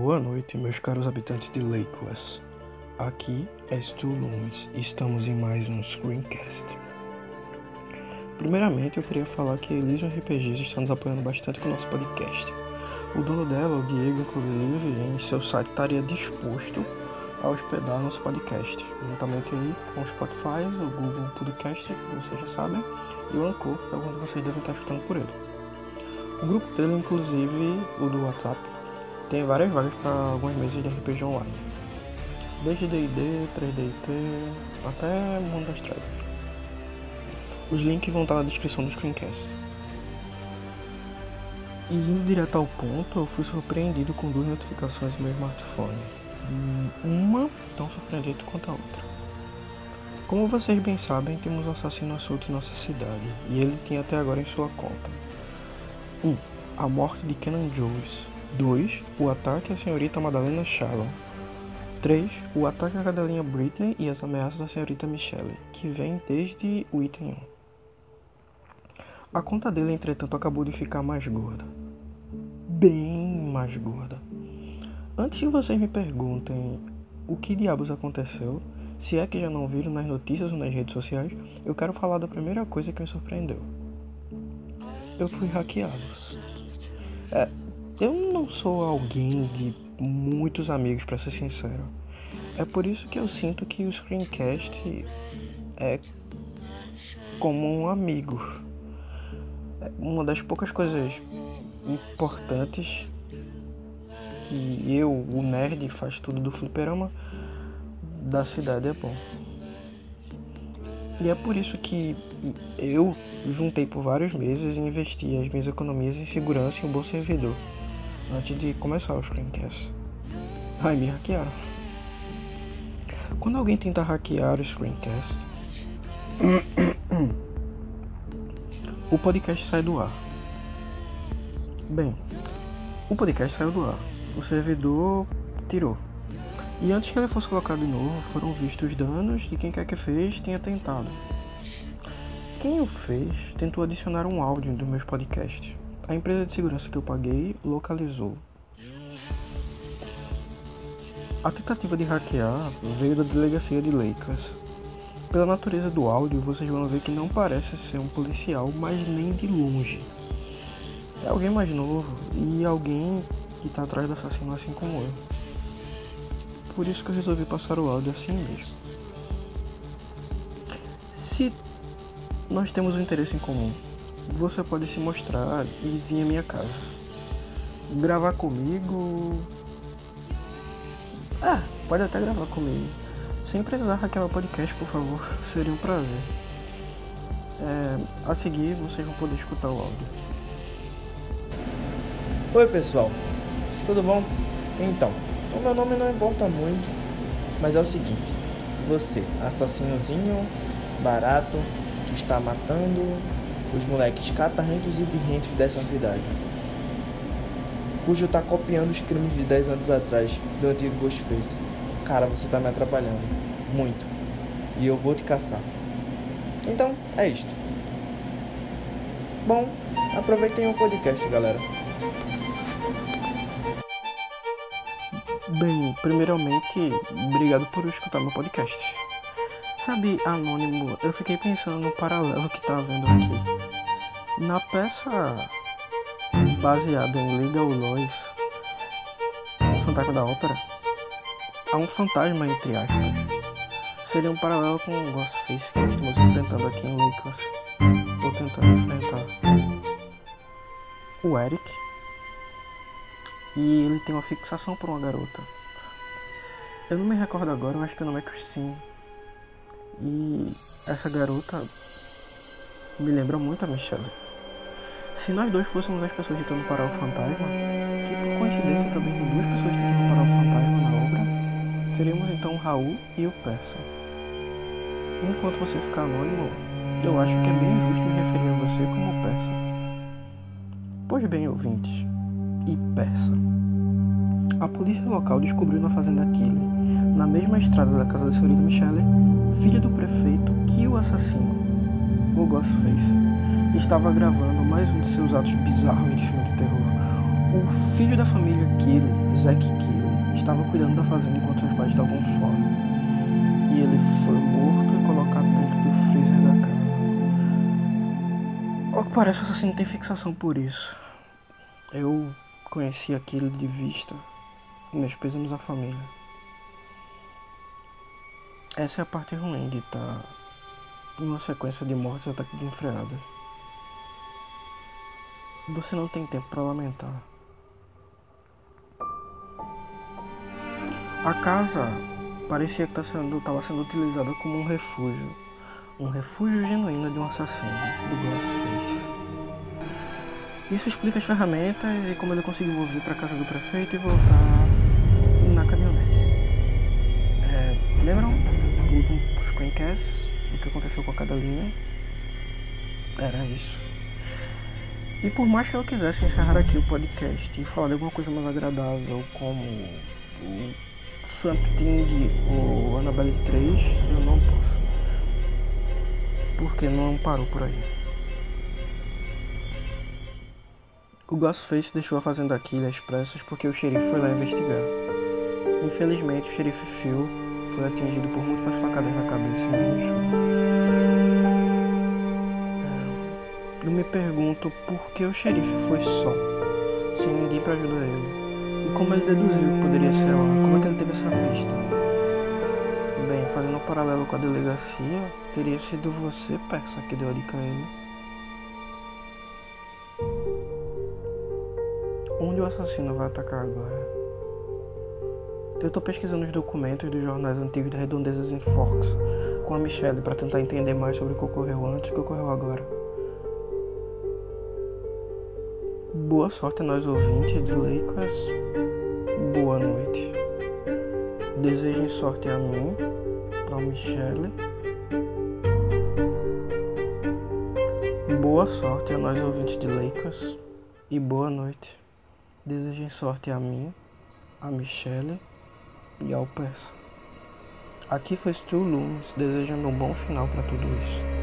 Boa noite, meus caros habitantes de Lakewood. Aqui é Stu Lumes e estamos em mais um Screencast. Primeiramente, eu queria falar que a Elysium RPGs está nos apoiando bastante com o nosso podcast. O dono dela, o Diego, inclusive, em seu site estaria disposto a hospedar nosso podcast, juntamente aí com o Spotify, o Google Podcast, que vocês já sabem, e o Anchor, que alguns de vocês devem estar escutando por ele. O grupo dele, inclusive, o do WhatsApp, tem várias vagas para algumas mesas de RPG online. Desde D&D, 3DT, até Mundo das Trevas. Os links vão estar na descrição do screencast. E indo direto ao ponto, eu fui surpreendido com duas notificações no meu smartphone. Uma tão surpreendente quanto a outra. Como vocês bem sabem, temos um assassino assolto em nossa cidade, e ele tem até agora em sua conta. 1. Um, a morte de Kenan Jones, 2. O ataque à senhorita Madalena Shalom. 3. O ataque à cadelinha Britney e as ameaças da senhorita Michelle, que vem desde o item 1. A conta dele, entretanto, acabou de ficar mais gorda. Bem mais gorda. Antes que vocês me perguntem o que diabos aconteceu, se é que já não viram nas notícias ou nas redes sociais, eu quero falar da primeira coisa que me surpreendeu. Eu fui hackeado. É, eu não sou alguém de muitos amigos, para ser sincero. É por isso que eu sinto que o Screencast é como um amigo. É uma das poucas coisas importantes que eu, o nerd, faz tudo do fliperama da cidade é bom. E é por isso que eu juntei por vários meses e investi as minhas economias em segurança e um bom servidor antes de começar o screencast. Ai, me hackearam. Quando alguém tenta hackear o screencast, o podcast sai do ar. Bem, o podcast saiu do ar. O servidor tirou. E antes que ele fosse colocado de novo, foram vistos os danos de quem quer que fez tenha tentado. Quem o fez tentou adicionar um áudio dos meus podcasts. A empresa de segurança que eu paguei localizou. A tentativa de hackear veio da delegacia de Lakers. Pela natureza do áudio, vocês vão ver que não parece ser um policial, mas nem de longe. É alguém mais novo e alguém que está atrás do assassino assim como eu. Por isso que eu resolvi passar o áudio assim mesmo. Se nós temos um interesse em comum, você pode se mostrar e vir à minha casa. Gravar comigo. Ah, pode até gravar comigo. Sem precisar hackear meu podcast, por favor. Seria um prazer. É, a seguir, vocês vão poder escutar o áudio. Oi, pessoal. Tudo bom? Então, o meu nome não importa muito, mas é o seguinte: você, assassinozinho, barato, que está matando os moleques catarrentos e birrentos dessa cidade, cujo tá copiando os crimes de 10 anos atrás do antigo Ghostface. Cara, você tá me atrapalhando. Muito. E eu vou te caçar. Então, é isto. Bom, aproveitem o podcast, galera. Bem, primeiramente, obrigado por escutar meu podcast. Sabe, Anônimo, eu fiquei pensando no paralelo que tá havendo aqui. Na peça baseada em Legal Lois, o fantasma da ópera, há um fantasma entre aspas. Seria um paralelo com o Ghostface que nós estamos enfrentando aqui em Lakers. Ou tentando enfrentar. O Eric. E ele tem uma fixação por uma garota. Eu não me recordo agora, eu acho que o nome é Christine. E essa garota me lembra muito a Michelle. Se nós dois fôssemos as pessoas tentando parar o fantasma, que por coincidência também tem duas pessoas tentando parar o fantasma na obra, seríamos então o Raul e o Persa. Enquanto você ficar anônimo, eu acho que é bem justo me referir a você como Persa. Pois bem, ouvintes, e Persa. A polícia local descobriu na fazenda Killing na mesma estrada da casa da senhorita Michelle, filha do prefeito, que o assassino, o Ghostface, estava gravando mais um de seus atos bizarros de filme de terror. O filho da família Kelly, Zack Kelly, estava cuidando da fazenda enquanto seus pais estavam fora. E ele foi morto e colocado dentro do freezer da casa. Ao que parece, o assassino tem fixação por isso. Eu conheci aquilo de vista. Meus pêsames à família. Essa é a parte ruim de estar em uma sequência de mortes e ataques desenfreados. Você não tem tempo para lamentar. A casa parecia que estava sendo, utilizada como um refúgio. Um refúgio genuíno de um assassino, do Ghostface. Isso explica as ferramentas e como ele conseguiu vir para a casa do prefeito e voltar lembram do screencast? O que aconteceu com cada linha? Era isso. E por mais que eu quisesse encerrar aqui o podcast e falar de alguma coisa mais agradável, como o Swamp Thing ou Annabelle 3, eu não posso. Porque não parou por aí. O Ghostface deixou a fazenda aqui às pressas porque o xerife foi lá investigar. Infelizmente, o xerife Phil foi atingido por múltiplas facadas na cabeça e não deixou. Eu me pergunto por que o xerife foi só, sem ninguém para ajudar ele. E como ele deduziu que poderia ser lá? Como é que ele teve essa pista? Bem, fazendo um paralelo com a delegacia, teria sido você, Persa, que deu a dica a ele. Onde o assassino vai atacar agora? Eu tô pesquisando os documentos dos jornais antigos de Redondezas em Forks com a Michelle para tentar entender mais sobre o que ocorreu antes e o que ocorreu agora. Boa sorte a nós ouvintes de Lakers. Boa noite. Desejem sorte a mim, ao Michele. Boa sorte a nós ouvintes de Lakers. E boa noite. Desejem sorte a mim, a Michele e ao Persa. Aqui foi Stu Loomis desejando um bom final para tudo isso.